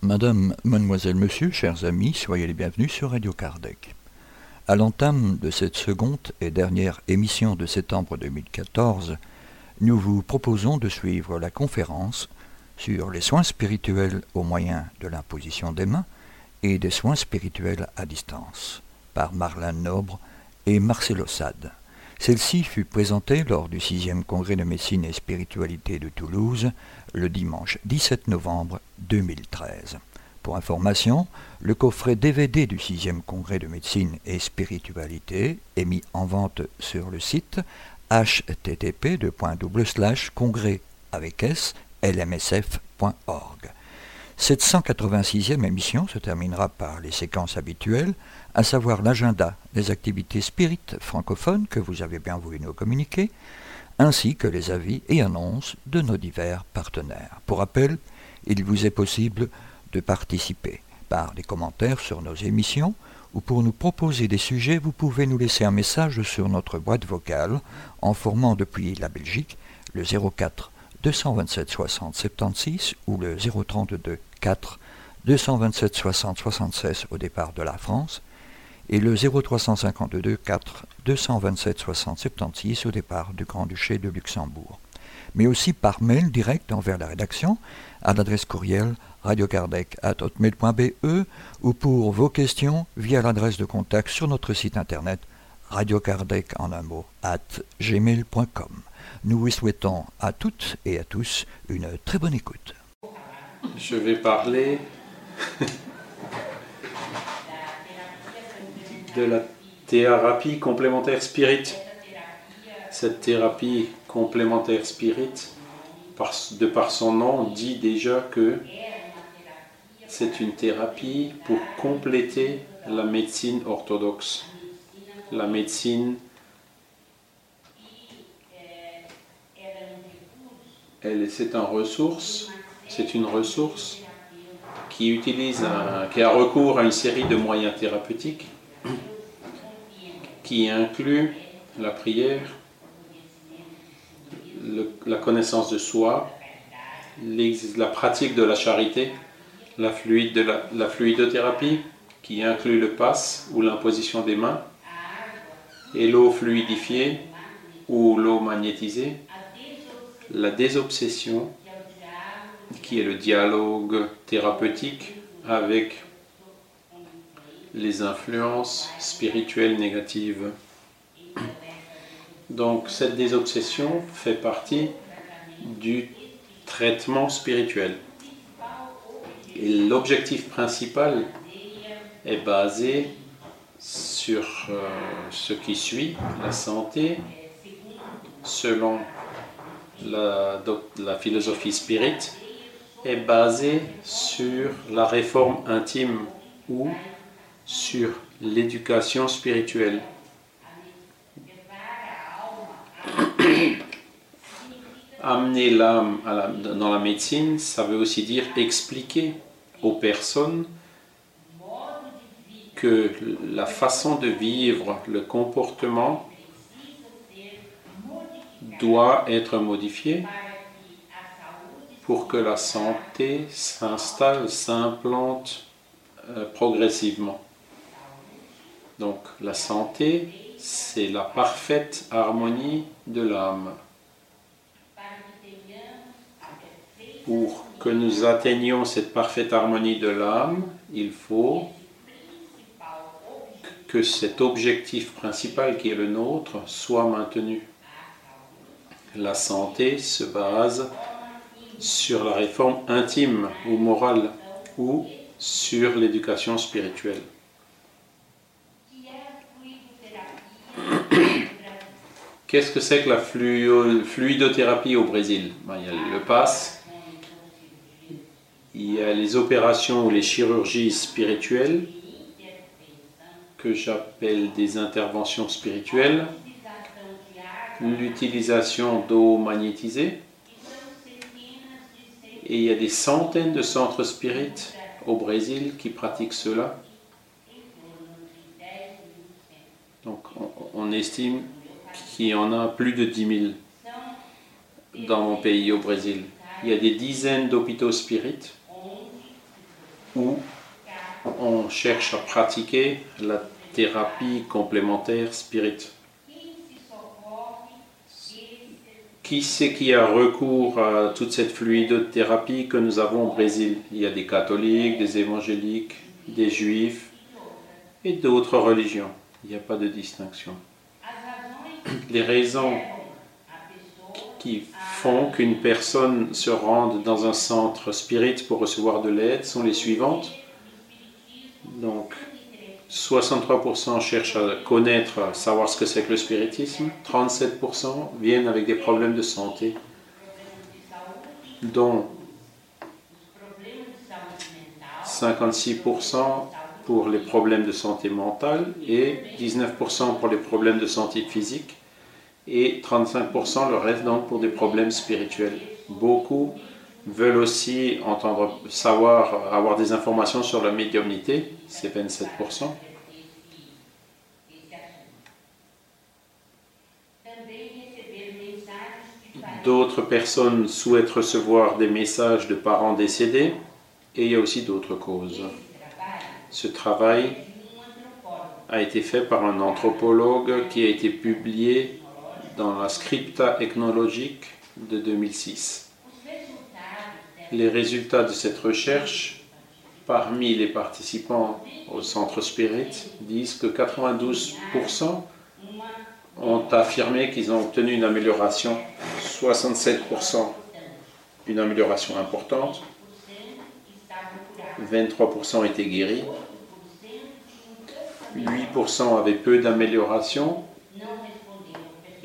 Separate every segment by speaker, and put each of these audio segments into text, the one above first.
Speaker 1: Madame, mademoiselle, monsieur, chers amis, soyez les bienvenus sur Radio Kardec. À l'entame de cette seconde et dernière émission de septembre 2014, nous vous proposons de suivre la conférence sur les soins spirituels au moyen de l'imposition des mains et des soins spirituels à distance par Marlène Nobre et Marcelo Sade. Celle-ci fut présentée lors du 6e congrès de médecine et spiritualité de Toulouse le dimanche 17 novembre 2013. Pour information, le coffret DVD du 6e congrès de médecine et spiritualité est mis en vente sur le site http congrès avec s lmsf.org. Cette 186e émission se terminera par les séquences habituelles, à savoir l'agenda des activités spirites francophones que vous avez bien voulu nous communiquer, ainsi que les avis et annonces de nos divers partenaires. Pour rappel, il vous est possible de participer par des commentaires sur nos émissions ou pour nous proposer des sujets, vous pouvez nous laisser un message sur notre boîte vocale en formant depuis la Belgique le 04 227 60 76 ou le 032 4 227 60 76 au départ de la France et le 0352 4 227 60 76 au départ du Grand-Duché de Luxembourg. Mais aussi par mail direct envers la rédaction à l'adresse courriel radiocardec.hotmail.be ou pour vos questions via l'adresse de contact sur notre site internet radiocardec en un mot at. Nous vous souhaitons à toutes et à tous une très bonne écoute.
Speaker 2: Je vais parler de la thérapie complémentaire spirit. Cette thérapie complémentaire spirit, de par son nom, dit déjà que c'est une thérapie pour compléter la médecine orthodoxe. La médecine c'est un ressource, c'est une ressource qui utilise qui a recours à une série de moyens thérapeutiques qui inclut la prière, la connaissance de soi, la pratique de la charité, la, fluidothérapie qui inclut le passe ou l'imposition des mains, et l'eau fluidifiée ou l'eau magnétisée, la désobsession, qui est le dialogue thérapeutique avec les influences spirituelles négatives. Donc cette désobsession fait partie du traitement spirituel. Et l'objectif principal est basé sur euh, ce qui suit, la santé, selon la, la philosophie spirit est basée sur la réforme intime ou sur l'éducation spirituelle. Amener l'âme dans la médecine, ça veut aussi dire expliquer aux personnes que la façon de vivre, le comportement doit être modifié pour que la santé s'installe, s'implante euh, progressivement. Donc la santé, c'est la parfaite harmonie de l'âme. Pour que nous atteignions cette parfaite harmonie de l'âme, il faut que cet objectif principal qui est le nôtre soit maintenu la santé se base sur la réforme intime ou morale ou sur l'éducation spirituelle. Qu'est-ce que c'est que la fluidothérapie au Brésil Il y a le PAS, il y a les opérations ou les chirurgies spirituelles, que j'appelle des interventions spirituelles, l'utilisation d'eau magnétisée, Et il y a des centaines de centres spirites au Brésil qui pratiquent cela. Donc on, estime qu'il y en a plus de 10 000 dans mon pays au Brésil. Il y a des dizaines d'hôpitaux spirites où on cherche à pratiquer la thérapie complémentaire spirit. Qui c'est qui a recours à toute cette fluidothérapie que nous avons au Brésil? Il y a des catholiques, des évangéliques, des juifs et d'autres religions. Il n'y a pas de distinction. Les raisons qui font qu'une personne se rende dans un centre spirit pour recevoir de l'aide sont les suivantes. Donc, 63% cherchent à connaître, à savoir ce que c'est que le spiritisme. 37% viennent avec des problèmes de santé, dont 56% pour les problèmes de santé mentale et 19% pour les problèmes de santé physique et 35% le reste donc pour des problèmes spirituels. Beaucoup veulent aussi entendre, savoir, avoir des informations sur la médiumnité, c'est 27%. D'autres personnes souhaitent recevoir des messages de parents décédés et il y a aussi d'autres causes. Ce travail a été fait par un anthropologue qui a été publié dans la Scripta ethnologique de 2006 les résultats de cette recherche parmi les participants au centre Spirit disent que 92% ont affirmé qu'ils ont obtenu une amélioration, 67% une amélioration importante, 23% étaient guéris, 8% avaient peu d'amélioration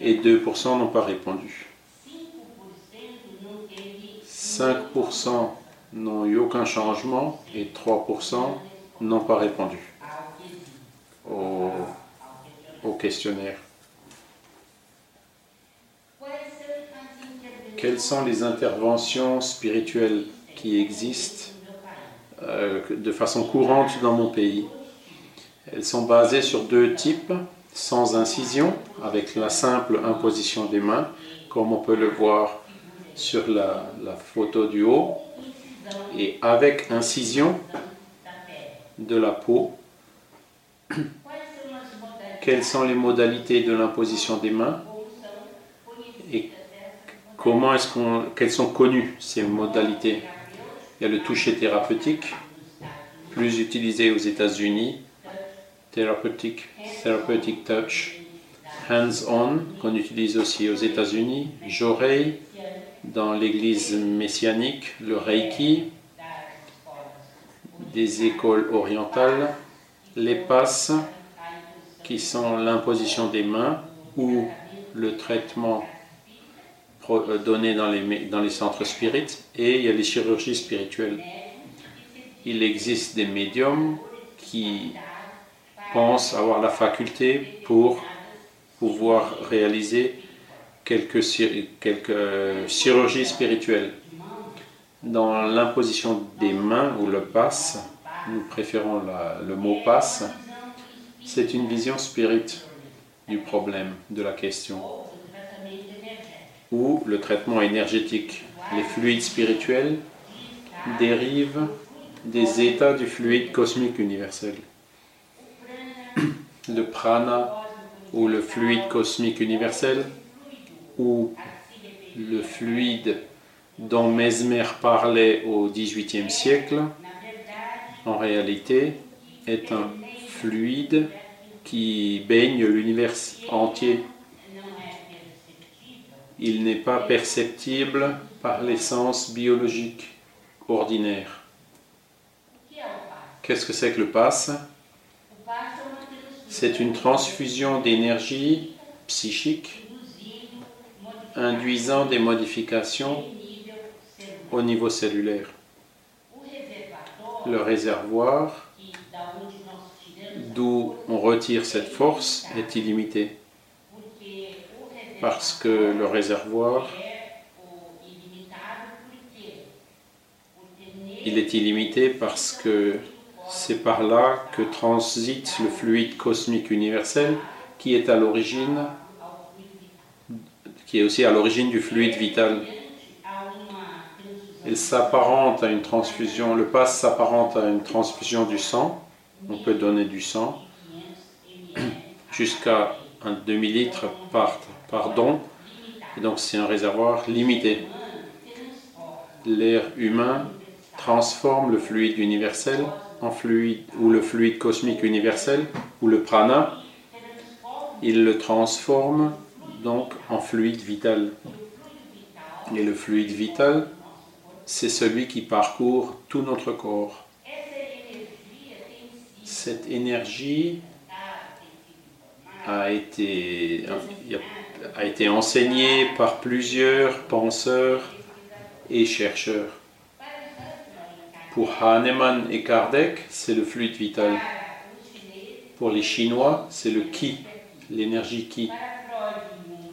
Speaker 2: et 2% n'ont pas répondu. 5% n'ont eu aucun changement et 3% n'ont pas répondu au, questionnaire. Quelles sont les interventions spirituelles qui existent euh, de façon courante dans mon pays? Elles sont basées sur deux types, sans incision, avec la simple imposition des mains, comme on peut le voir sur la, photo du haut et avec incision de la peau. Quelles sont les modalités de l'imposition des mains et comment est-ce qu'on, quelles sont connues ces modalités? Il y a le toucher thérapeutique, plus utilisé aux États-Unis, thérapeutique, therapeutic touch, hands-on, qu'on utilise aussi aux États-Unis, j'oreille, dans l'église messianique, le Reiki, des écoles orientales, les passes, qui sont l'imposition des mains ou le traitement euh, donné dans les, dans les centres spirites, et il y a les chirurgies spirituelles. Il existe des médiums qui pensent avoir la faculté pour pouvoir réaliser quelques, quelques euh, chirurgies spirituelles. Dans l'imposition des mains ou le passe, nous préférons le mot passe, c'est une vision spirit du problème, de la question. Ou le traitement énergétique. Les fluides spirituels dérivent des états du fluide cosmique universel. Le prana ou le fluide cosmique universel où le fluide dont Mesmer parlait au XVIIIe siècle, en réalité, est un fluide qui baigne l'univers entier. Il n'est pas perceptible par l'essence biologique ordinaire. Qu'est-ce que c'est que le passe? C'est une transfusion d'énergie psychique induisant des modifications au niveau cellulaire. Le réservoir d'où on retire cette force est illimité parce que le réservoir est illimité parce que c'est par là que transite le fluide cosmique universel qui est à l'origine, qui est aussi à l'origine du fluide vital. Il s'apparente à une transfusion, le passe s'apparente à une transfusion du sang. On peut donner du sang jusqu'à un demi-litre par, par don. Et donc c'est un réservoir limité. L'air humain transforme le fluide universel en fluide ou le fluide cosmique universel ou le prana. Il le transforme donc en fluide vital. Et le fluide vital, c'est celui qui parcourt tout notre corps. Cette énergie a été, a été enseignée par plusieurs penseurs et chercheurs. Pour Hahnemann et Kardec, c'est le fluide vital. Pour les Chinois, c'est le Qi, l'énergie Qi.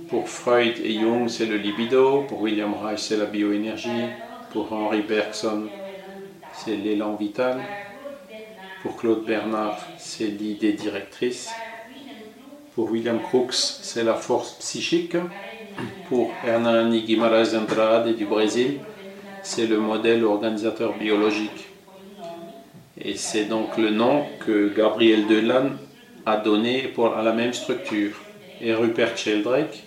Speaker 2: Pour Freud et Jung, c'est le libido. Pour William Reich, c'est la bioénergie. Pour Henri Bergson, c'est l'élan vital. Pour Claude Bernard, c'est l'idée directrice. Pour William Crookes, c'est la force psychique. Pour Hernani Guimarães Andrade du Brésil, c'est le modèle organisateur biologique. Et c'est donc le nom que Gabriel Delan a donné à la même structure. Et Rupert Sheldrake,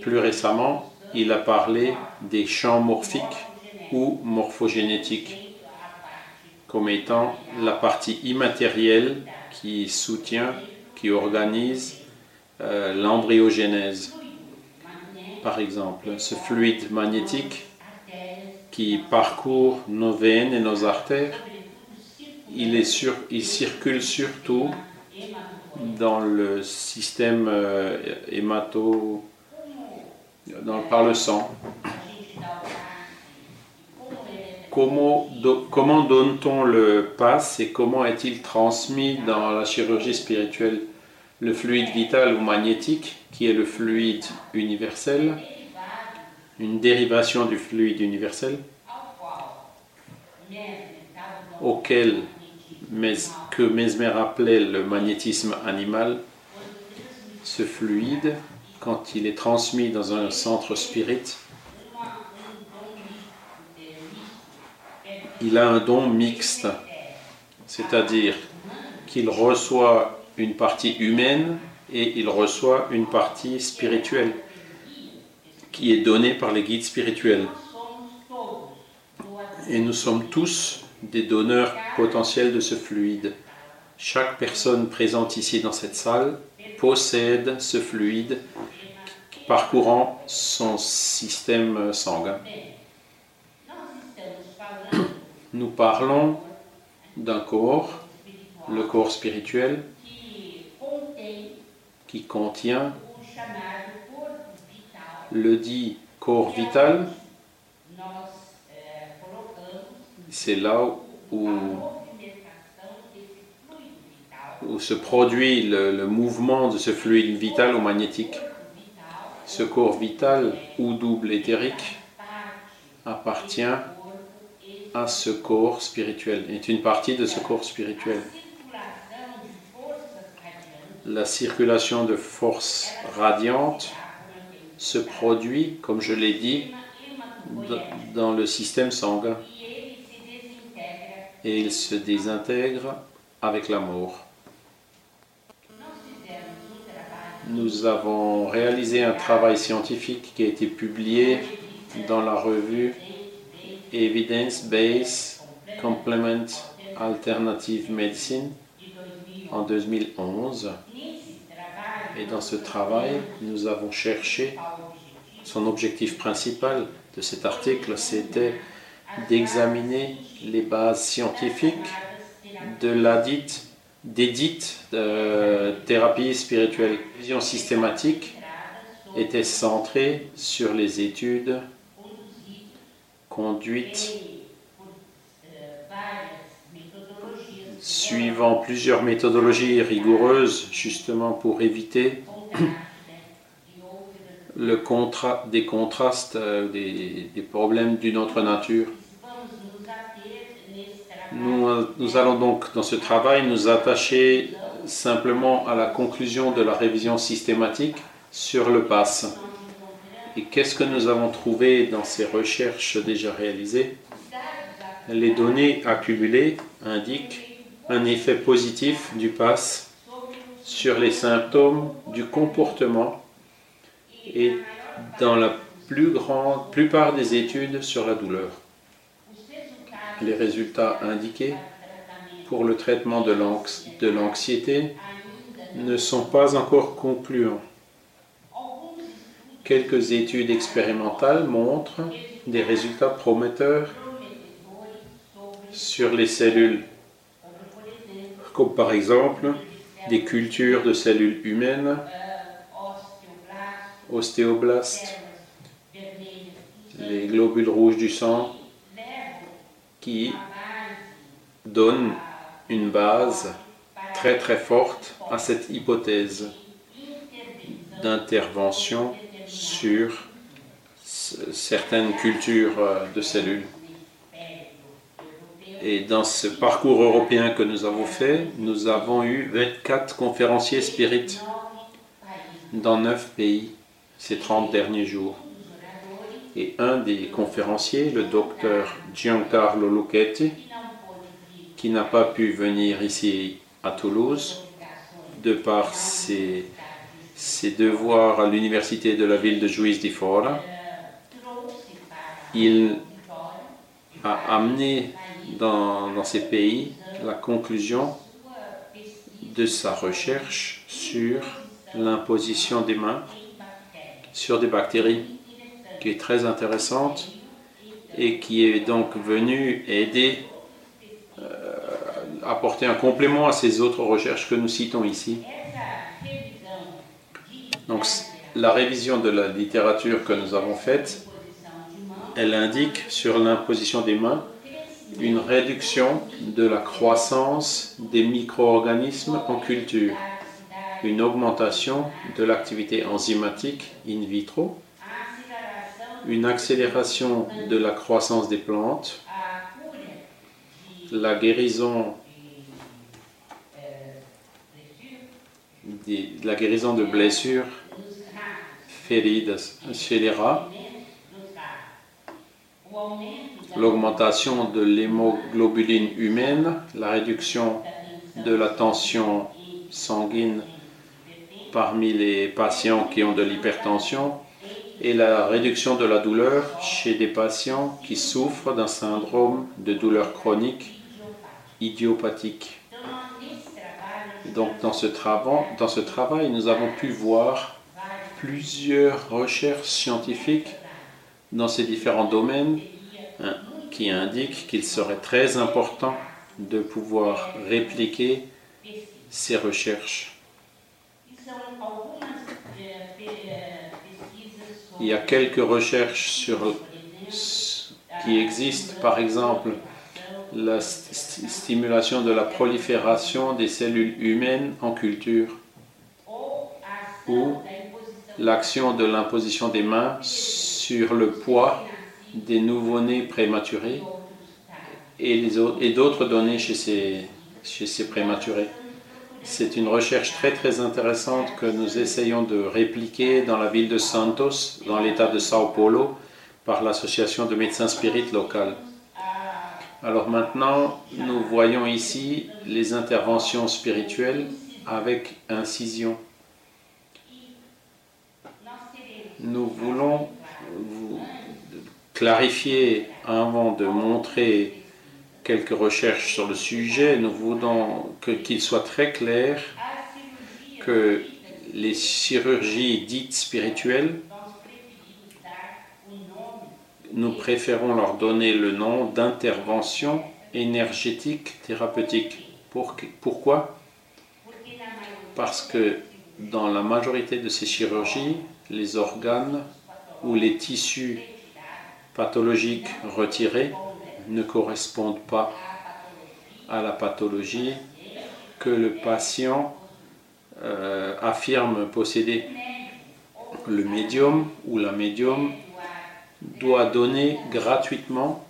Speaker 2: plus récemment, il a parlé des champs morphiques ou morphogénétiques comme étant la partie immatérielle qui soutient, qui organise euh, l'embryogénèse. Par exemple, ce fluide magnétique qui parcourt nos veines et nos artères, il, circule surtout dans le système euh, hémato, par le sang. Comment, comment donne-t-on le pass et comment est-il transmis dans la chirurgie spirituelle? Le fluide vital ou magnétique, qui est le fluide universel, une dérivation du fluide universel auquel que Mesmer appelait le magnétisme animal, ce fluide, quand il est transmis dans un centre spirit, il a un don mixte, c'est-à-dire qu'il reçoit une partie humaine et il reçoit une partie spirituelle qui est donné par les guides spirituels. Et nous sommes tous des donneurs potentiels de ce fluide. Chaque personne présente ici dans cette salle possède ce fluide parcourant son système sanguin. Nous parlons d'un corps, le corps spirituel, qui contient le dit corps vital, c'est là où, se produit le, mouvement de ce fluide vital ou magnétique. Ce corps vital ou double éthérique appartient à ce corps spirituel, est une partie de ce corps spirituel. La circulation de force radiante se produit, comme je l'ai dit, dans le système sanguin. Et il se désintègre avec la mort. Nous avons réalisé un travail scientifique qui a été publié dans la revue Evidence-Based Complement Alternative Medicine en 2011 et dans ce travail, nous avons cherché, son objectif principal de cet article, c'était d'examiner les bases scientifiques de des dites euh, thérapies spirituelles. La vision systématique était centrée sur les études conduites suivant plusieurs méthodologies rigoureuses, justement pour éviter le contra des contrastes, euh, des, problèmes d'une autre nature. Nous, nous allons donc dans ce travail nous attacher simplement à la conclusion de la révision systématique sur le pass. Et qu'est-ce que nous avons trouvé dans ces recherches déjà réalisées? Les données accumulées indiquent un effet positif du pass sur les symptômes du comportement et dans la plus grande plupart des études sur la douleur. Les résultats indiqués pour le traitement de l'anxiété ne sont pas encore concluants. Quelques études expérimentales montrent des résultats prometteurs sur les cellules, comme par exemple des cultures de cellules humaines, ostéoblastes, les globules rouges du sang, qui donnent une base très très forte à cette hypothèse d'intervention sur certaines cultures euh, de cellules. Et dans ce parcours européen que nous avons fait, nous avons eu 24 conférenciers spirites dans 9 pays ces 30 derniers jours. Et un des conférenciers, le docteur Giancarlo Lucchetti, qui n'a pas pu venir ici à Toulouse, de par ses, ses devoirs à l'université de la ville de Juiz de Fora, il a amené dans, ces pays la conclusion de sa recherche sur l'imposition des mains sur des bactéries, qui est très intéressante et qui est donc venue aider, euh, apporter un complément à ces autres recherches que nous citons ici. Donc la révision de la littérature que nous avons faite, elle indique sur l'imposition des mains une réduction de la croissance des micro-organismes en culture, une augmentation de l'activité enzymatique in vitro, une accélération de la croissance des plantes, la guérison, la guérison de blessures, feridas chez les rats, l'augmentation de l'hémoglobuline humaine, la réduction de la tension sanguine parmi les patients qui ont de l'hypertension et la réduction de la douleur chez des patients qui souffrent d'un syndrome de douleur chronique idiopathique. Donc dans ce, travail, dans ce travail, nous avons pu voir plusieurs recherches scientifiques dans ces différents domaines hein, qui indiquent qu'il serait très important de pouvoir répliquer ces recherches. Il y a quelques recherches sur, qui existent, par exemple la stimulation de la prolifération des cellules humaines en culture ou l'action de l'imposition des mains sur le poids des nouveau-nés prématurés et d'autres données chez ces, chez ces prématurés. C'est une recherche très très intéressante que nous essayons de répliquer dans la ville de Santos, dans l'état de Sao Paulo, par l'association de médecins spirites locales. Alors maintenant, nous voyons ici les interventions spirituelles avec incision. Nous voulons clarifier avant de montrer quelques recherches sur le sujet, nous voulons qu'il soit très clair que les chirurgies dites spirituelles, nous préférons leur donner le nom d'intervention énergétique thérapeutique. pourquoi? Parce que dans la majorité de ces chirurgies, les organes ou les tissus pathologiques retirés ne correspondent pas à la pathologie que le patient euh, affirme posséder. Le médium ou la médium doit donner gratuitement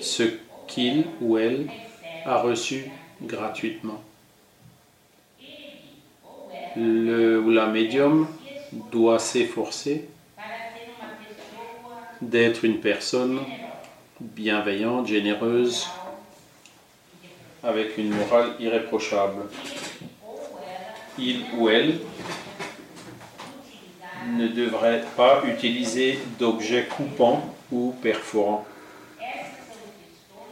Speaker 2: ce qu'il ou elle a reçu gratuitement. Le ou la médium doit s'efforcer d'être une personne bienveillante, généreuse, avec une morale irréprochable. Il ou elle ne devrait pas utiliser d'objets coupants ou perforants.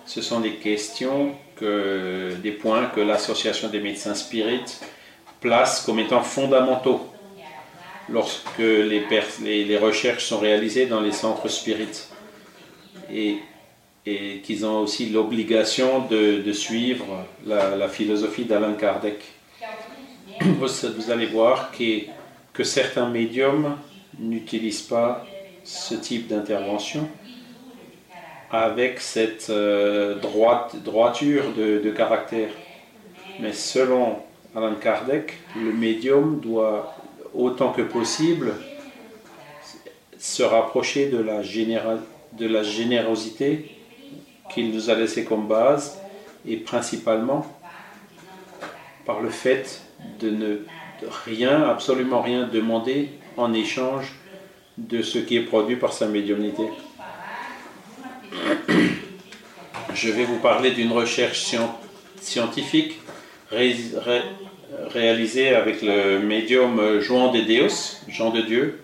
Speaker 2: Ce sont des questions, que, des points que l'Association des médecins spirites place comme étant fondamentaux lorsque les, recherches sont réalisées dans les centres spirites. Et, qu'ils ont aussi l'obligation de, suivre la, philosophie d'Alain Kardec. Vous, allez voir que, que certains médiums n'utilisent pas ce type d'intervention avec cette euh, droite, droiture de, de, caractère. Mais selon Alain Kardec, le médium doit autant que possible se rapprocher de la, de la générosité qu'il nous a laissé comme base et principalement par le fait de ne rien, absolument rien demander en échange de ce qui est produit par sa médiumnité. Je vais vous parler d'une recherche scientifique réalisée avec le médium Juan de Deus, Jean de Dieu.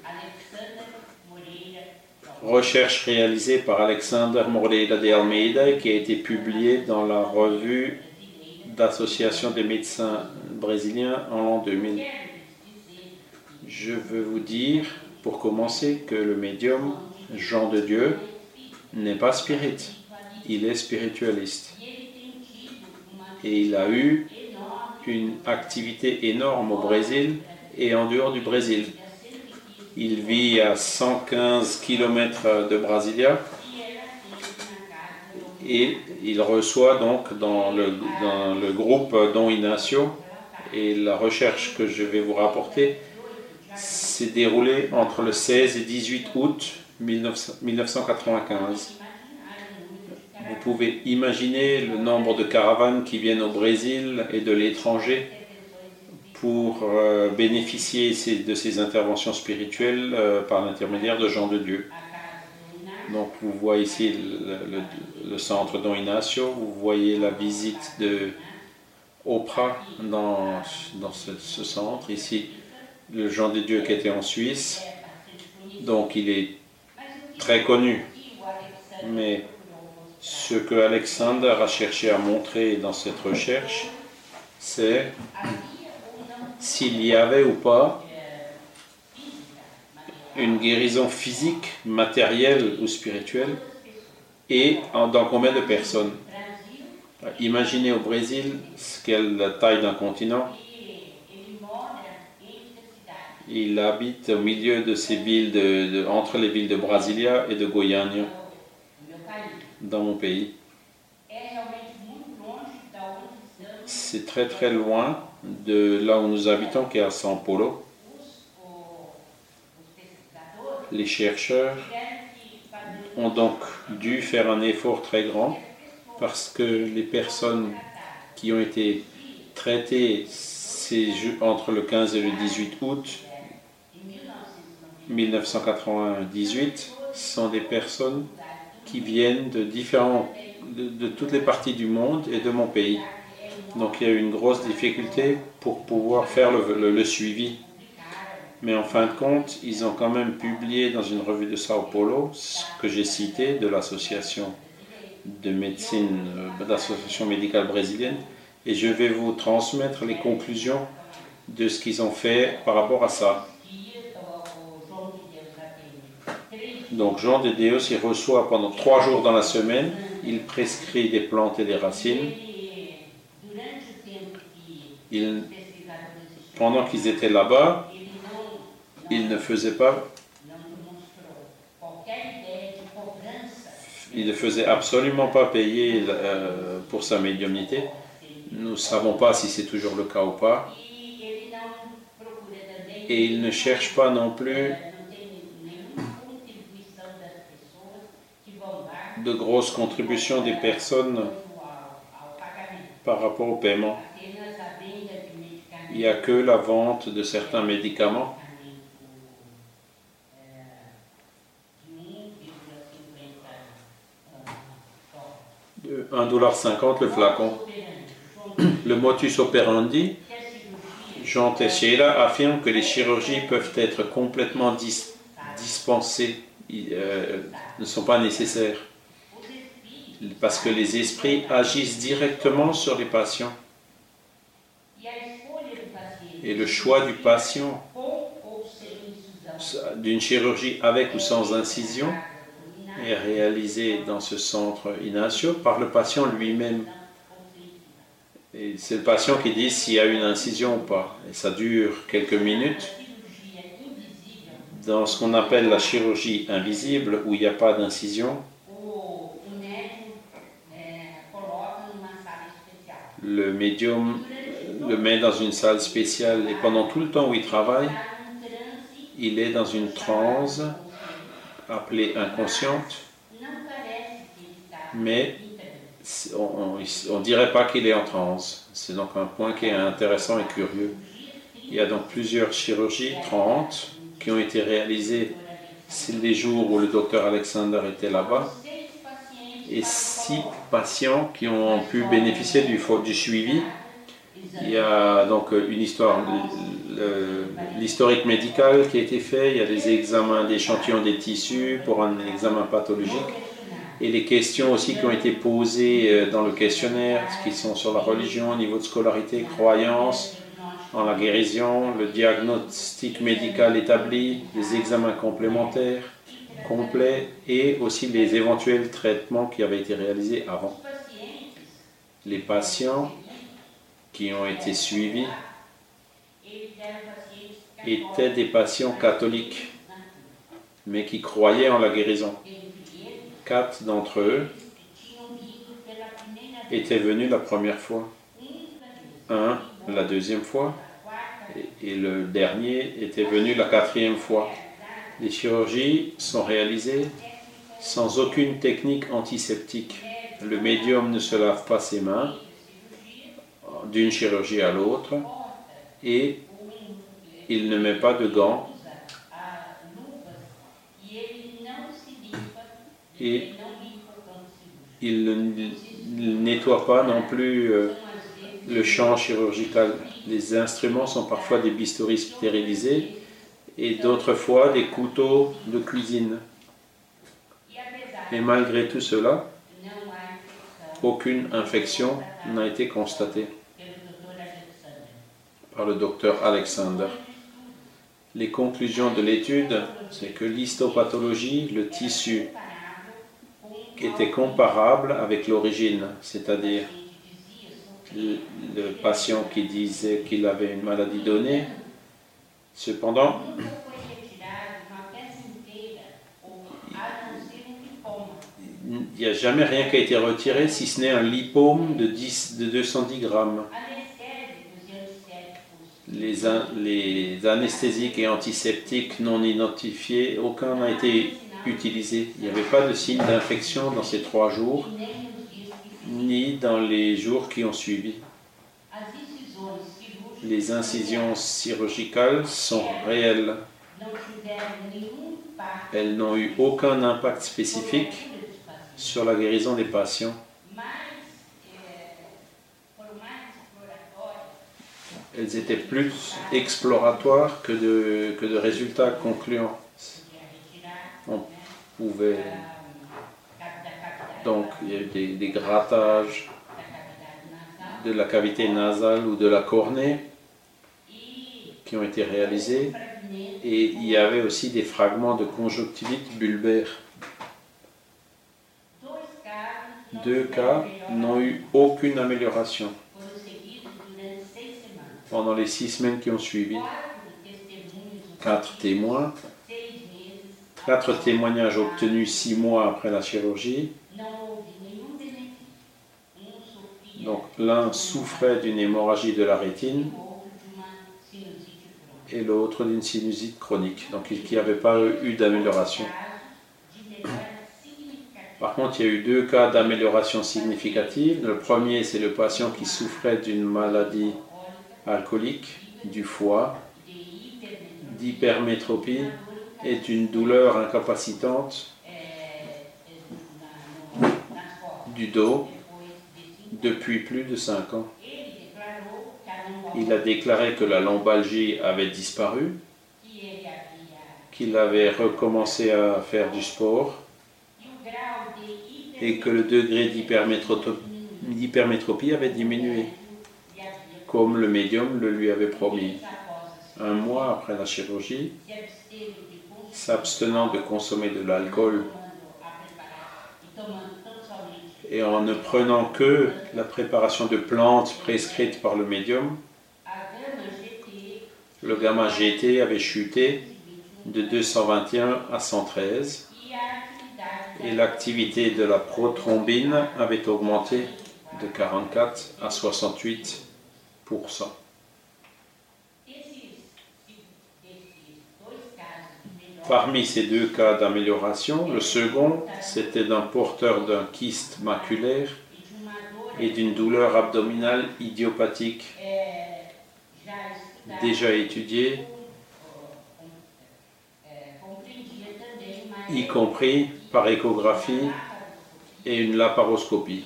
Speaker 2: Recherche réalisée par Alexander Moreira de Almeida qui a été publiée dans la revue d'Association des médecins brésiliens en l'an 2000. Je veux vous dire, pour commencer, que le médium Jean de Dieu n'est pas spirit, il est spiritualiste. Et il a eu une activité énorme au Brésil et en dehors du Brésil. Il vit à 115 km de Brasilia et il reçoit donc dans le, dans le groupe Don Ignacio et la recherche que je vais vous rapporter s'est déroulée entre le 16 et 18 août 1995. Vous pouvez imaginer le nombre de caravanes qui viennent au Brésil et de l'étranger pour euh, bénéficier de ces interventions spirituelles euh, par l'intermédiaire de gens de Dieu. Donc vous voyez ici le, centre Don Ignacio, vous voyez la visite de Oprah dans, dans ce, ce, centre. Ici, le Jean de Dieu qui était en Suisse. Donc il est très connu. Mais ce que Alexander a cherché à montrer dans cette recherche, c'est s'il y avait ou pas une guérison physique, matérielle ou spirituelle, et dans combien de personnes. Imaginez au Brésil ce qu'est la taille d'un continent. Il habite au milieu de ces villes, entre les villes de Brasilia et de Goiânia, dans mon pays. C'est très très loin de là où nous habitons, qui est à São Paulo. Les chercheurs ont donc dû faire un effort très grand parce que les personnes qui ont été traitées entre le 15 et le 18 août 1998 sont des personnes qui viennent de différents, de, toutes les parties du monde et de mon pays. Donc il y a eu une grosse difficulté pour pouvoir faire le, le, Mais en fin de compte, ils ont quand même publié dans une revue de Sao Paulo, ce que j'ai cité de l'association de médecine, euh, l'association médicale brésilienne, et je vais vous transmettre les conclusions de ce qu'ils ont fait par rapport à ça. Donc Jean de Deus, il reçoit pendant trois jours dans la semaine, il prescrit des plantes et des racines. pendant qu'ils étaient là-bas, il ne faisait pas, il ne faisait absolument pas payer euh, pour sa médiumnité. Nous ne savons pas si c'est toujours le cas ou pas. Et il ne cherche pas non plus de grosses contributions des personnes par rapport au paiement. Il n'y a que la vente de certains médicaments. De 1,50$ le flacon. Le motus operandi, Jean Teixeira affirme que les chirurgies peuvent être complètement dispensées, euh, ne sont pas nécessaires, parce que les esprits agissent directement sur les patients. Et le choix du patient d'une chirurgie avec ou sans incision est réalisé dans ce centre Inacio par le patient lui-même. C'est le patient qui dit s'il y a une incision ou pas. Et ça dure quelques minutes. Dans ce qu'on appelle la chirurgie invisible, où il n'y a pas d'incision, le médium le met dans une salle spéciale et pendant tout le temps où il travaille, il est dans une transe appelée inconsciente, mais on ne dirait pas qu'il est en transe. C'est donc un point qui est intéressant et curieux. Il y a donc plusieurs chirurgies, 30, qui ont été réalisées les jours où le docteur Alexander était là-bas, et six patients qui ont pu bénéficier du, suivi. Il y a donc une histoire, l'historique médical qui a été fait, il y a des examens d'échantillons des tissus pour un examen pathologique. Et les questions aussi qui ont été posées euh, dans le questionnaire, qui sont sur la religion, niveau de scolarité, croyance, en la guérison, le diagnostic médical établi, les examens complémentaires complets et aussi les éventuels traitements qui avaient été réalisés avant. Les patients qui ont été suivis étaient des patients catholiques, mais qui croyaient en la guérison. Quatre d'entre eux étaient venus la première fois, un la deuxième fois, et le dernier était venu la quatrième fois. Les chirurgies sont réalisées sans aucune technique antiseptique. Le médium ne se lave pas ses mains, d'une chirurgie à l'autre et il ne met pas de gants et il ne nettoie pas non plus euh, le champ chirurgical. Les instruments sont parfois des bistouris stérilisés et d'autres fois des couteaux de cuisine. Et malgré tout cela, aucune infection n'a été constatée par le docteur Alexander. Les conclusions de l'étude, c'est que l'histopathologie, le tissu, était comparable avec l'origine, c'est-à-dire le patient qui disait qu'il avait une maladie donnée. Cependant, il n'y a jamais rien qui a été retiré, si ce n'est un lipome de, 10, de 210 grammes les, les anesthésiques et antiseptiques non identifiés, aucun n'a été utilisé. Il n'y avait pas de signe d'infection dans ces trois jours, ni dans les jours qui ont suivi. Les incisions chirurgicales sont réelles. Elles n'ont eu aucun impact spécifique sur la guérison des patients. elles étaient plus exploratoires que de, résultats concluants. On pouvait. Donc, il y a eu des, grattages de la cavité nasale ou de la cornée qui ont été réalisés. Et il y avait aussi des fragments de conjonctivite bulbaire. Deux cas n'ont eu aucune amélioration pendant les six semaines qui ont suivi. Quatre témoins, quatre témoignages obtenus six mois après la chirurgie. Donc l'un souffrait d'une hémorragie de la rétine et l'autre d'une sinusite chronique, donc qui n'avait pas eu d'amélioration. Par contre, il y a eu deux cas d'amélioration significative. Le premier, c'est le patient qui souffrait d'une maladie alcoolique du foie, d'hypermétropie et d'une douleur incapacitante du dos depuis plus de 5 ans. Il a déclaré que la lombalgie avait disparu, qu'il avait recommencé à faire du sport et que le degré d'hypermétropie avait diminué, comme le médium le lui avait promis. Un mois après la chirurgie, s'abstenant de consommer de l'alcool et en ne prenant que la préparation de plantes prescrites par le médium, le gamma GT avait chuté de 221 à 113 et l'activité de la prothrombine avait augmenté de 44 à 68 Parmi ces deux cas d'amélioration, le second, c'était d'un porteur d'un kyste maculaire et d'une douleur abdominale idiopathique. Déjà étudiée, y compris par échographie et une laparoscopie,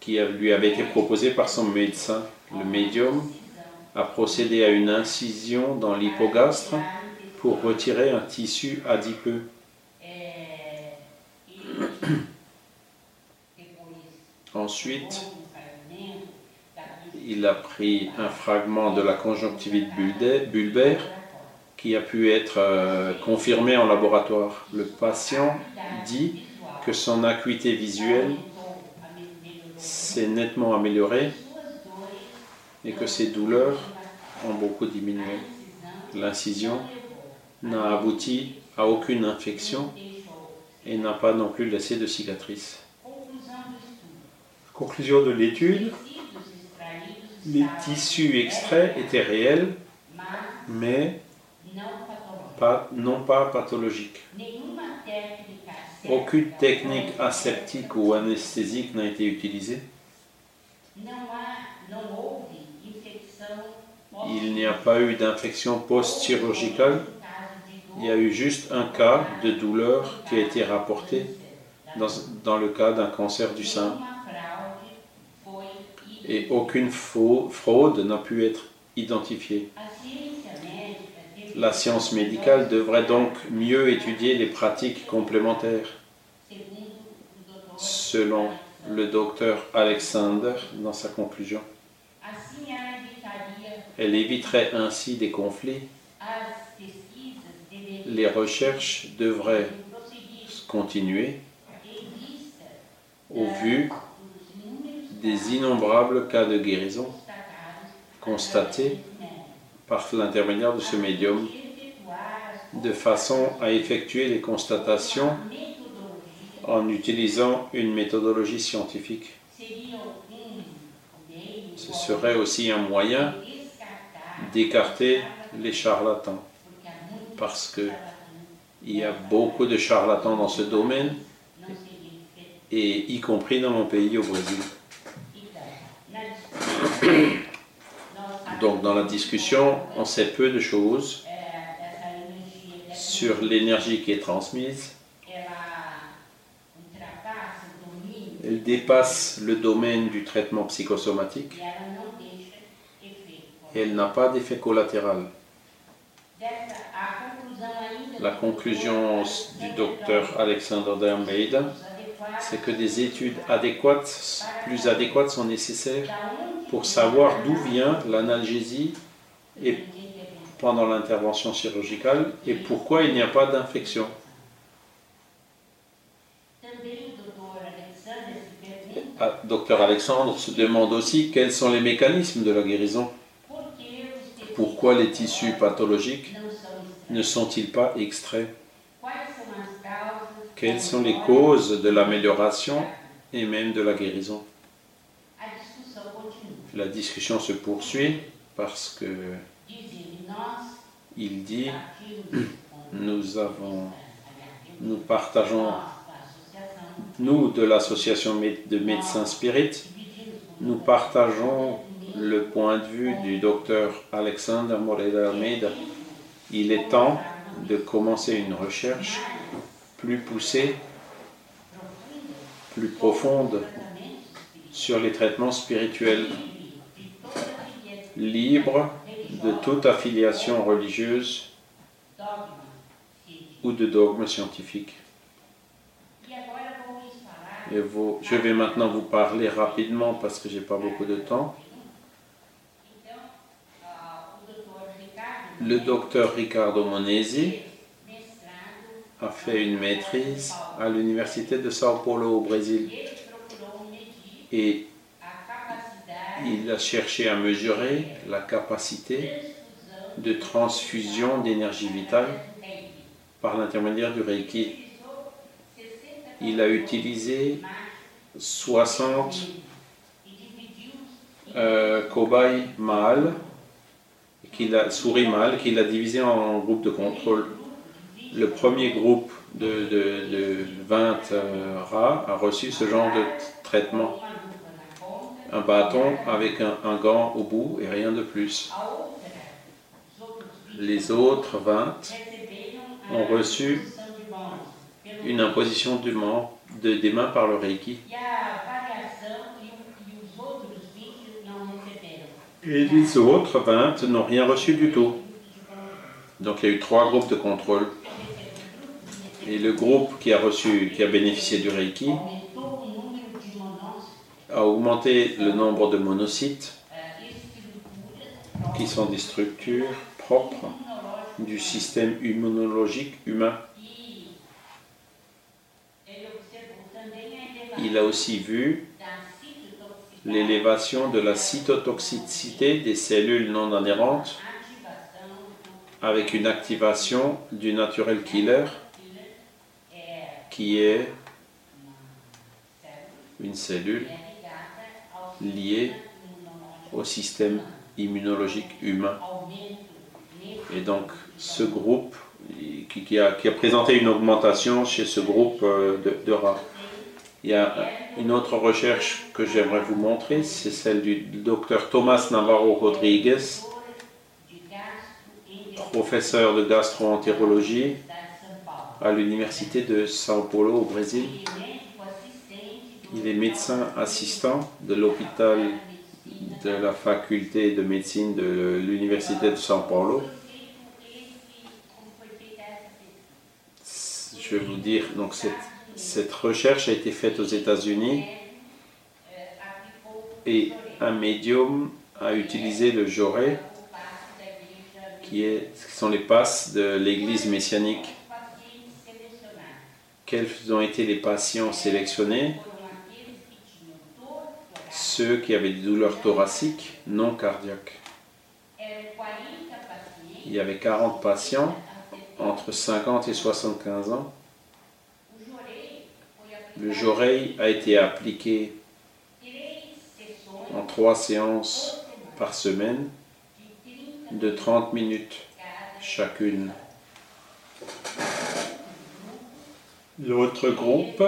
Speaker 2: qui lui avait été proposée par son médecin, le médium, a procédé à une incision dans l'hypogastre pour retirer un tissu adipeux. Ensuite, il a pris un fragment de la conjonctivite bulbaire qui a pu être euh, confirmé en laboratoire. Le patient dit que son acuité visuelle s'est nettement améliorée et que ses douleurs ont beaucoup diminué. L'incision n'a abouti à aucune infection et n'a pas non plus laissé de cicatrices. Conclusion de l'étude, les tissus extraits étaient réels, mais non pas pathologiques. Aucune technique aseptique ou anesthésique n'a été utilisée. Il n'y a pas eu d'infection post-chirurgicale. Il y a eu juste un cas de douleur qui a été rapporté dans, le cas d'un cancer du sein. Et aucune fraude n'a pu être identifiée. La science médicale devrait donc mieux étudier les pratiques complémentaires. Selon le docteur Alexander dans sa conclusion. Elle éviterait ainsi des conflits. Les recherches devraient continuer au vu des innombrables cas de guérison constatés par l'intermédiaire de ce médium, de façon à effectuer les constatations en utilisant une méthodologie scientifique. Ce serait aussi un moyen d'écarter les charlatans, parce que il y a beaucoup de charlatans dans ce domaine, y compris dans mon pays au Brésil. Donc dans la discussion, on sait peu de choses sur l'énergie qui est transmise. Elle dépasse le domaine du traitement psychosomatique et elle n'a pas d'effet collatéral. La conclusion du docteur Alexander de c'est que des études adéquates, plus adéquates sont nécessaires pour savoir d'où vient l'analgésie pendant l'intervention chirurgicale et pourquoi il n'y a pas d'infection. Docteur Alexandre se demande aussi quels sont les mécanismes de la guérison. Pourquoi les tissus pathologiques ne sont-ils pas extraits? Quelles sont les causes de l'amélioration et même de la guérison? La discussion se poursuit parce que il dit nous avons Nous partageons, nous de l'association de médecins spirit, nous partageons le point de vue du docteur Alexandre Moreira Almeida. Il est temps de commencer une recherche plus poussée, plus profonde sur les traitements spirituels, libres de toute affiliation religieuse ou de dogme scientifique. Je vais maintenant vous parler rapidement parce que j'ai pas beaucoup de temps. Le docteur Ricardo Monesi a fait une maîtrise à l'université de Sao Paulo au Brésil et il a cherché à mesurer la capacité de transfusion d'énergie vitale par l'intermédiaire du Reiki. Il a utilisé 60 euh, cobayes mâles, a, souris mâles, qu'il a divisé en groupes de contrôle. Le premier groupe de, 20 euh, rats a reçu ce genre de traitement. Un bâton avec un, un gant au bout et rien de plus. Les autres 20 ont reçu une imposition de, de, des mains par le Reiki. Et les autres 20 n'ont rien reçu du tout. Donc il y a eu trois groupes de contrôle. Et le groupe qui a reçu, qui a bénéficié du Reiki, a augmenté le nombre de monocytes, qui sont des structures propres du système immunologique humain. Il a aussi vu l'élévation de la cytotoxicité des cellules non adhérentes avec une activation du natural killer qui est une cellule liée au système immunologique humain. Et donc, ce groupe qui, a, présenté une augmentation chez ce groupe euh, de, rats. Il y a une autre recherche que j'aimerais vous montrer, c'est celle du docteur Thomas Navarro Rodriguez, professeur de gastroentérologie à l'université de São Paulo au Brésil. Il est médecin assistant de l'hôpital de la faculté de médecine de l'université de São Paulo. je vais vous dire, donc cette, cette recherche a été faite aux États-Unis et un médium a utilisé le joré, qui, sont les passes de l'église messianique. Quels ont été les patients sélectionnés Ceux qui avaient des douleurs thoraciques non cardiaques. Il y avait 40 patients entre 50 et 75 ans le Jorei a été appliqué en trois séances par semaine de 30 minutes chacune. L'autre groupe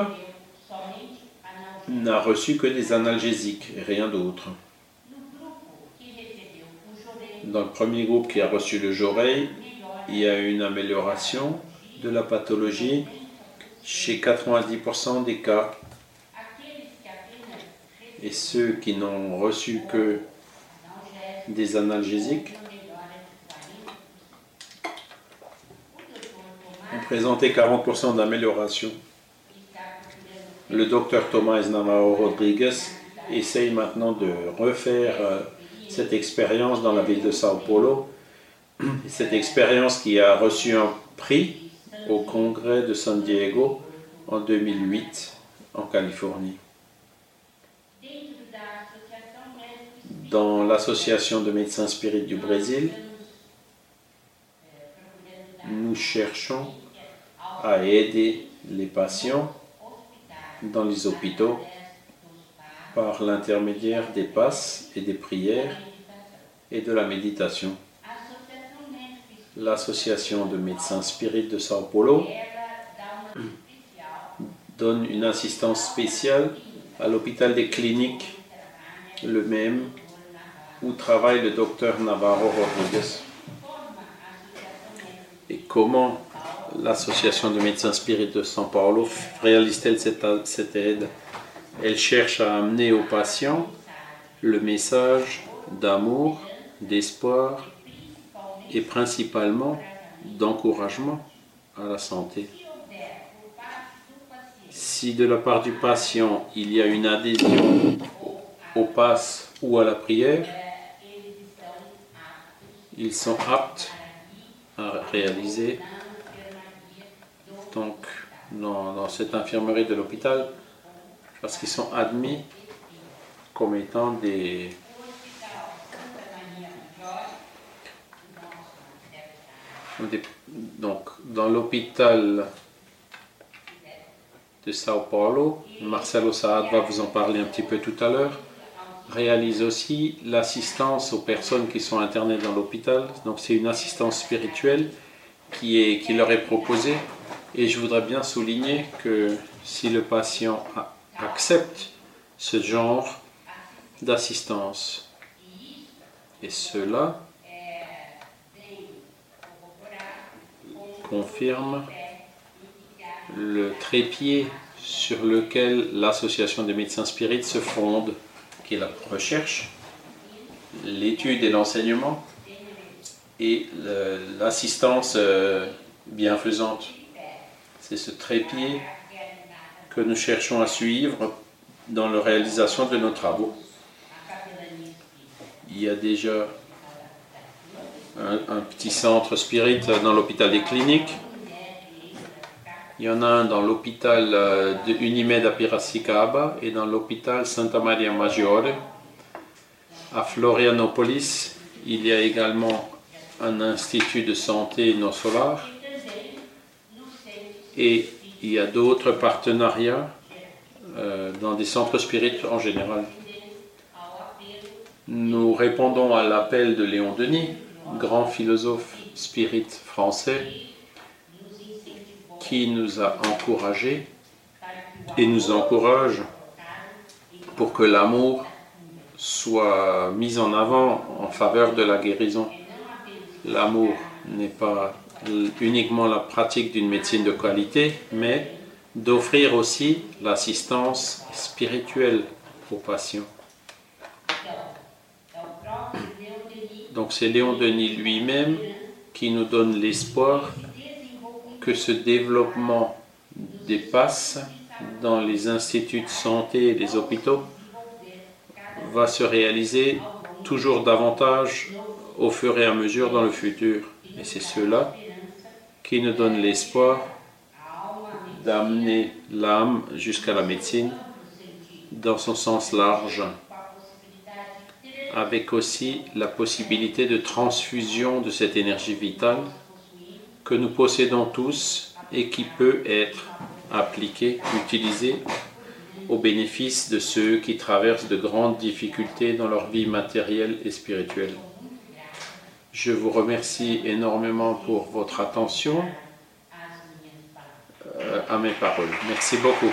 Speaker 2: n'a reçu que des analgésiques et rien d'autre. Dans le premier groupe qui a reçu le Jorei, il y a eu une amélioration de la pathologie chez 90% des cas. Et ceux qui n'ont reçu que des analgésiques ont présenté 40% d'amélioration. Le docteur Thomas Navarro Rodriguez essaye maintenant de refaire euh, cette expérience dans la ville de Sao Paulo. Cette expérience qui a reçu un prix au congrès de San Diego en 2008 en Californie. Dans l'association de médecins spirites du Brésil, nous cherchons à aider les patients dans les hôpitaux par l'intermédiaire des passes et des prières et de la méditation l'association de médecins spirites de Sao Paulo donne une assistance spéciale à l'hôpital des cliniques, le même, où travaille le docteur Navarro Rodriguez. Et comment l'association de médecins spirites de São Paulo réalise-t-elle cette, aide? Elle cherche à amener aux patients le message d'amour, d'espoir et principalement d'encouragement à la santé. Si de la part du patient il y a une adhésion au passe ou à la prière, ils sont aptes à réaliser donc dans, cette infirmerie de l'hôpital parce qu'ils sont admis comme étant des, donc dans l'hôpital de Sao Paulo, Marcelo Saad va vous en parler un petit peu tout à l'heure, réalise aussi l'assistance aux personnes qui sont internées dans l'hôpital. Donc c'est une assistance spirituelle qui, est, qui leur est proposée et je voudrais bien souligner que si le patient accepte ce genre d'assistance, et cela confirme le trépied sur lequel l'association des médecins spirites se fonde, qui est la recherche, l'étude et l'enseignement, et l'assistance euh, bienfaisante. C'est ce trépied que nous cherchons à suivre dans la réalisation de nos travaux. Il y a déjà un, petit centre spirit dans l'hôpital des cliniques. Il y en a un dans l'hôpital euh, de Unimed à Piracicaba et dans l'hôpital Santa Maria Maggiore. À Florianopolis, il y a également un institut de santé non solar et il y a d'autres partenariats euh, dans des centres spirites en général. Nous répondons à l'appel de Léon Denis, grand philosophe spirit français, qui nous a encouragés et nous encourage pour que l'amour soit mis en avant en faveur de la guérison. L'amour n'est pas uniquement la pratique d'une médecine de qualité, mais d'offrir aussi l'assistance spirituelle aux patients. Donc c'est Léon Denis lui-même qui nous donne l'espoir que ce développement dépasse dans les instituts de santé et les hôpitaux va se réaliser toujours davantage au fur et à mesure dans le futur. Et c'est cela qui nous donne l'espoir d'amener l'âme jusqu'à la médecine dans son sens large, avec aussi la possibilité de transfusion de cette énergie vitale que nous possédons tous et qui peut être appliquée, utilisée au bénéfice de ceux qui traversent de grandes difficultés dans leur vie matérielle et spirituelle. Je vous remercie énormément pour votre attention euh, à mes paroles. Merci beaucoup.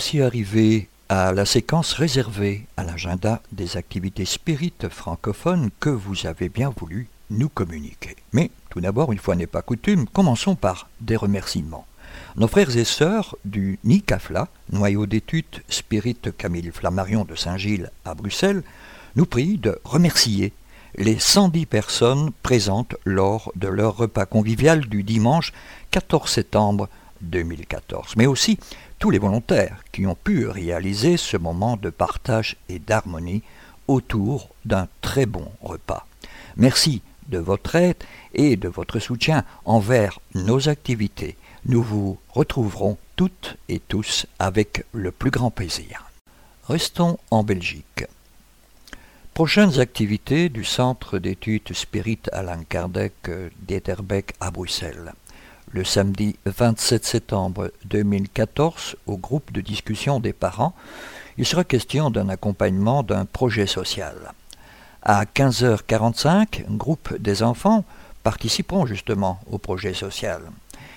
Speaker 1: Voici arrivés à la séquence réservée à l'agenda des activités spirites francophones que vous avez bien voulu nous communiquer. Mais tout d'abord, une fois n'est pas coutume, commençons par des remerciements. Nos frères et sœurs du NICAFLA, noyau d'études Spirit Camille Flammarion de Saint-Gilles à Bruxelles, nous prient de remercier les 110 personnes présentes lors de leur repas convivial du dimanche 14 septembre 2014, mais aussi tous les volontaires qui ont pu réaliser ce moment de partage et d'harmonie autour d'un très bon repas. Merci de votre aide et de votre soutien envers nos activités. Nous vous retrouverons toutes et tous avec le plus grand plaisir. Restons en Belgique. Prochaines activités du Centre d'études Spirit Alain Kardec d'Etterbeek à Bruxelles. Le samedi 27 septembre 2014, au groupe de discussion des parents, il sera question d'un accompagnement d'un projet social. À 15h45, un groupe des enfants participeront justement au projet social.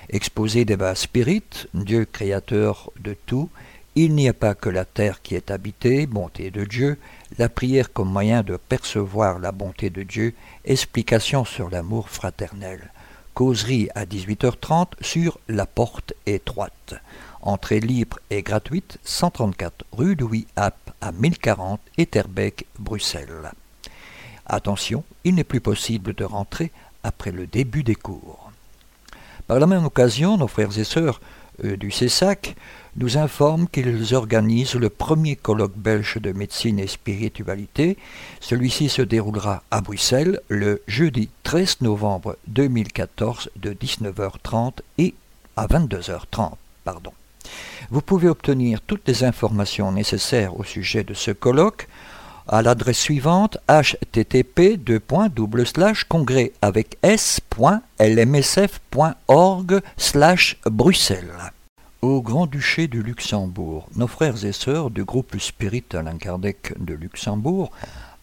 Speaker 1: Exposé débat spirit, Dieu créateur de tout, il n'y a pas que la terre qui est habitée, bonté de Dieu, la prière comme moyen de percevoir la bonté de Dieu, explication sur l'amour fraternel. Causerie à 18h30 sur La Porte étroite. Entrée libre et gratuite, 134 rue Louis App à 1040 Etterbeek, Bruxelles. Attention, il n'est plus possible de rentrer après le début des cours. Par la même occasion, nos frères et sœurs du CESAC nous informent qu'ils organisent le premier colloque belge de médecine et spiritualité. Celui-ci se déroulera à Bruxelles le jeudi 13 novembre 2014 de 19h30 et à 22h30. Pardon. Vous pouvez obtenir toutes les informations nécessaires au sujet de ce colloque à l'adresse suivante http congrès avec s.lmsf.org Bruxelles. Au Grand-Duché du Luxembourg, nos frères et sœurs du groupe Spirit Alain Kardec de Luxembourg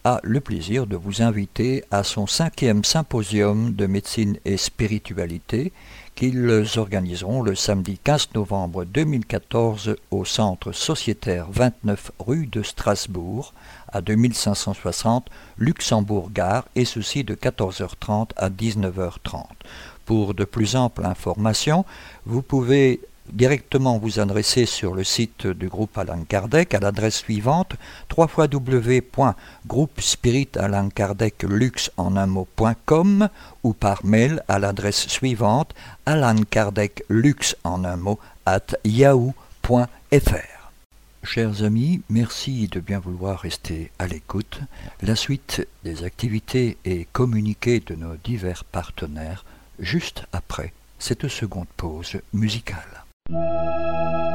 Speaker 1: a le plaisir de vous inviter à son cinquième symposium de médecine et spiritualité qu'ils organiseront le samedi 15 novembre 2014 au centre sociétaire 29 rue de Strasbourg à 2560 Luxembourg-Gare et ceci de 14h30 à 19h30. Pour de plus amples informations, vous pouvez directement vous adresser sur le site du groupe Alain Kardec à l'adresse suivante www.groupespiritalankardeclux en un mot.com ou par mail à l'adresse suivante alankardeclux en un mot at yahoo.fr. Chers amis, merci de bien vouloir rester à l'écoute. La suite des activités et communiqués de nos divers partenaires juste après cette seconde pause musicale. Frères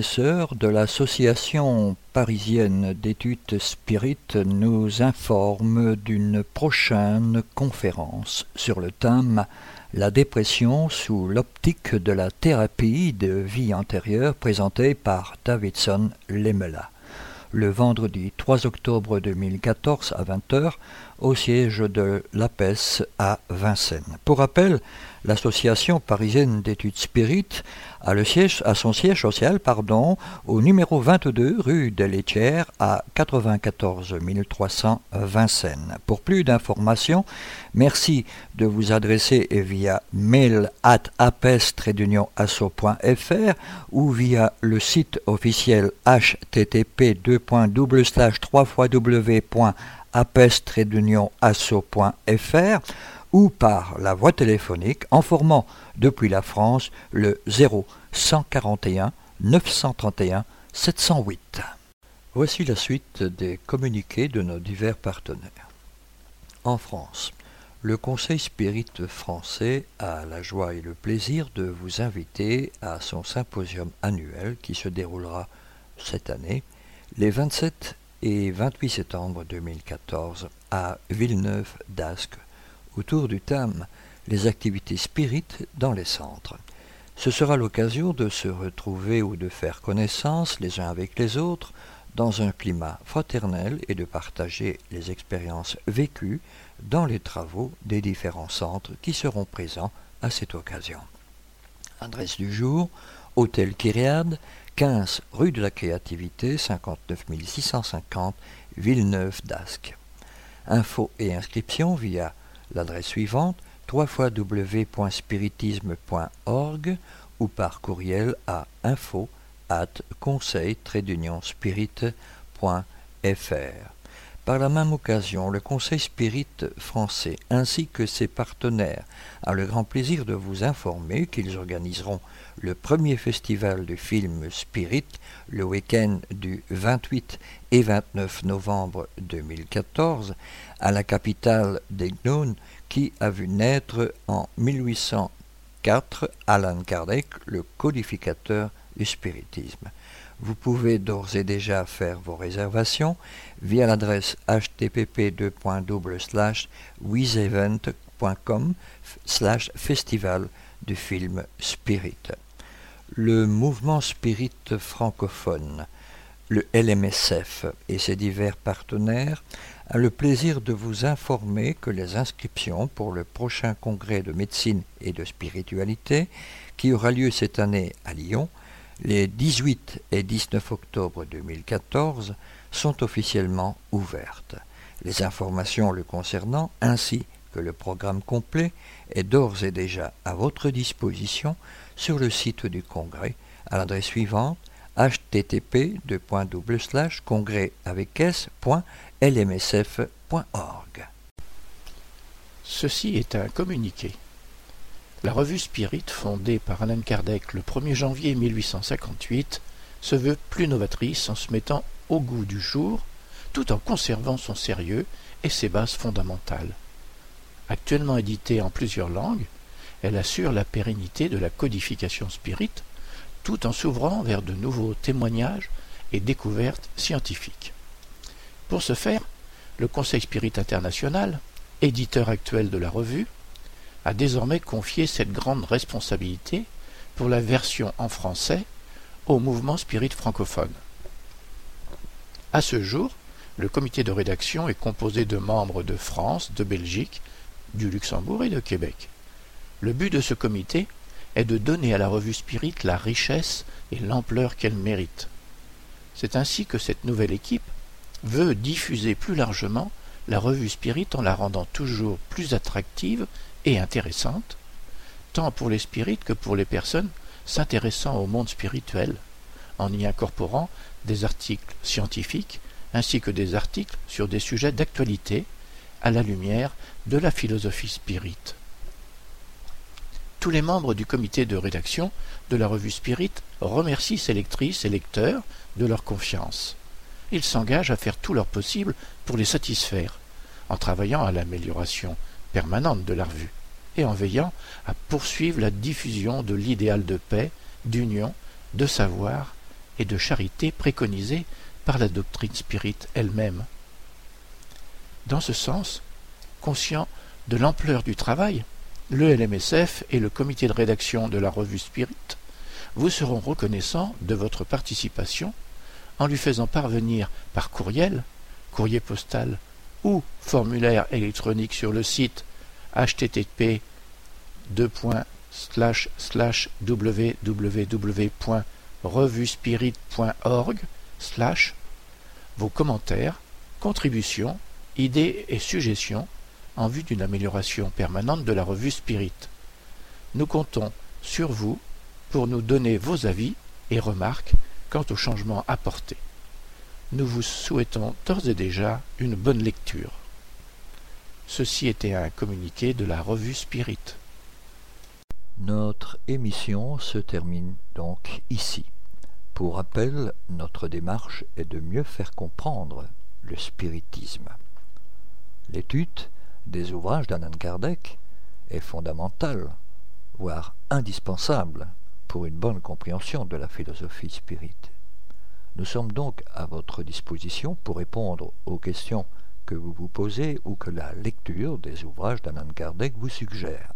Speaker 1: de l'association parisienne d'études spirites nous informent d'une prochaine conférence sur le thème La dépression sous l'optique de la thérapie de vie antérieure présentée par Davidson Lemela le vendredi 3 octobre 2014 à 20h au siège de l'APES à Vincennes. Pour rappel, l'association parisienne d'études spirites a, son siège social au numéro 22 rue des Laitières à 94 300 Vincennes. Pour plus d'informations, merci de vous adresser via mail at apes-asso.fr ou via le site officiel http 3 apes-asso.fr ou par la voie téléphonique informant depuis la France le 0 141 931 708. Voici la suite des communiqués de nos divers partenaires. En France, le Conseil Spirit français a la joie et le plaisir de vous inviter à son symposium annuel qui se déroulera cette année les 27 et 28 septembre 2014 à Villeneuve d'Ascq autour du thème Les activités spirites dans les centres. Ce sera l'occasion de se retrouver ou de faire connaissance les uns avec les autres dans un climat fraternel et de partager les expériences vécues dans les travaux des différents centres qui seront présents à cette occasion. Adresse du jour, Hôtel Kyriade, 15 rue de la Créativité, 59 650, Villeneuve d'Ascq. Infos et inscriptions via l'adresse suivante www.spiritisme.org ou par courriel à info at conseil Par la même occasion, le Conseil Spirit français ainsi que ses partenaires a le grand plaisir de vous informer qu'ils organiseront le premier festival de films Spirit le week-end du 28 et 29 novembre 2014 à la capitale des Gnônes qui a vu naître en 1804 Alan Kardec, le codificateur du spiritisme. Vous pouvez d'ores et déjà faire vos réservations via l'adresse http wizevent.com slash festival du film Spirit. Le mouvement spirit francophone, le LMSF et ses divers partenaires a le plaisir de vous informer que les inscriptions pour le prochain congrès de médecine et de spiritualité, qui aura lieu cette année à Lyon, les 18 et 19 octobre 2014, sont officiellement ouvertes. Les informations le concernant, ainsi que le programme complet, est d'ores et déjà à votre disposition sur le site du congrès à l'adresse suivante http.
Speaker 3: Ceci est un communiqué. La revue Spirit, fondée par Alan Kardec le 1er janvier 1858, se veut plus novatrice en se mettant au goût du jour, tout en conservant son sérieux et ses bases fondamentales. Actuellement éditée en plusieurs langues, elle assure la pérennité de la codification spirit, tout en s'ouvrant vers de nouveaux témoignages et découvertes scientifiques. Pour ce faire, le Conseil Spirit International, éditeur actuel de la revue, a désormais confié cette grande responsabilité pour la version en français au mouvement spirit francophone. À ce jour, le comité de rédaction est composé de membres de France, de Belgique, du Luxembourg et de Québec. Le but de ce comité est de donner à la revue Spirit la richesse et l'ampleur qu'elle mérite. C'est ainsi que cette nouvelle équipe veut diffuser plus largement la revue Spirit en la rendant toujours plus attractive et intéressante, tant pour les spirites que pour les personnes s'intéressant au monde spirituel, en y incorporant des articles scientifiques ainsi que des articles sur des sujets d'actualité à la lumière de la philosophie spirite. Tous les membres du comité de rédaction de la revue Spirit remercient ses lectrices et lecteurs de leur confiance ils s'engagent à faire tout leur possible pour les satisfaire, en travaillant à l'amélioration permanente de la revue, et en veillant à poursuivre la diffusion de l'idéal de paix, d'union, de savoir et de charité préconisés par la doctrine spirit elle-même. Dans ce sens, conscient de l'ampleur du travail, le LMSF et le comité de rédaction de la revue Spirit vous seront reconnaissants de votre participation en lui faisant parvenir par courriel, courrier postal ou formulaire électronique sur le site http www.revuespirit.org vos commentaires, contributions, idées et suggestions en vue d'une amélioration permanente de la revue Spirit. Nous comptons sur vous pour nous donner vos avis et remarques quant aux changements apportés. Nous vous souhaitons d'ores et déjà une bonne lecture. Ceci était un communiqué de la revue Spirit.
Speaker 1: Notre émission se termine donc ici. Pour rappel, notre démarche est de mieux faire comprendre le spiritisme. L'étude des ouvrages d'Anan Kardec est fondamentale, voire indispensable pour une bonne compréhension de la philosophie spirit. Nous sommes donc à votre disposition pour répondre aux questions que vous vous posez ou que la lecture des ouvrages d'Anan Kardec vous suggère.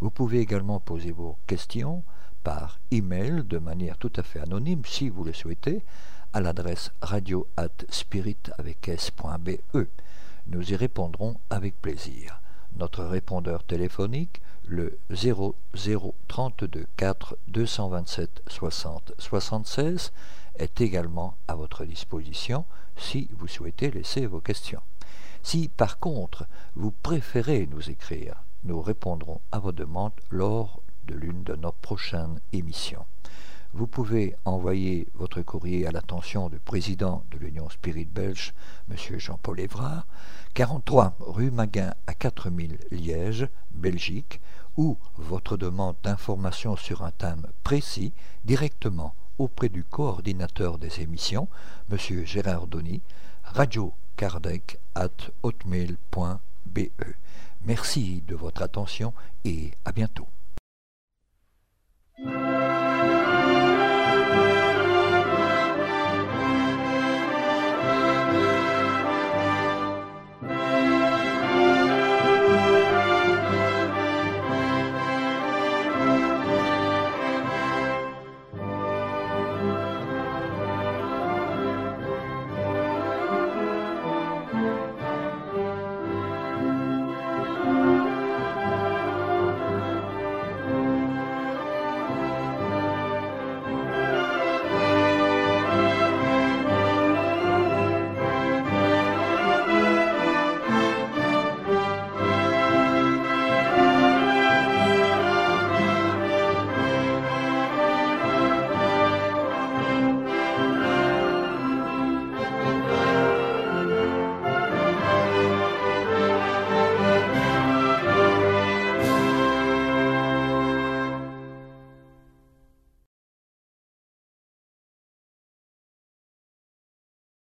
Speaker 1: Vous pouvez également poser vos questions par email de manière tout à fait anonyme si vous le souhaitez à l'adresse radio spirit avec s.be. Nous y répondrons avec plaisir. Notre répondeur téléphonique, le 0032 4 227 60 76, est également à votre disposition si vous souhaitez laisser vos questions. Si par contre vous préférez nous écrire, nous répondrons à vos demandes lors de l'une de nos prochaines émissions. Vous pouvez envoyer votre courrier à l'attention du président de l'Union Spirit Belge, M. Jean-Paul Évrard, 43 rue Maguin à 4000 Liège, Belgique, ou votre demande d'information sur un thème précis directement auprès du coordinateur des émissions, M. Gérard Donny, radiocardec at hotmail.be. Merci de votre attention et à bientôt.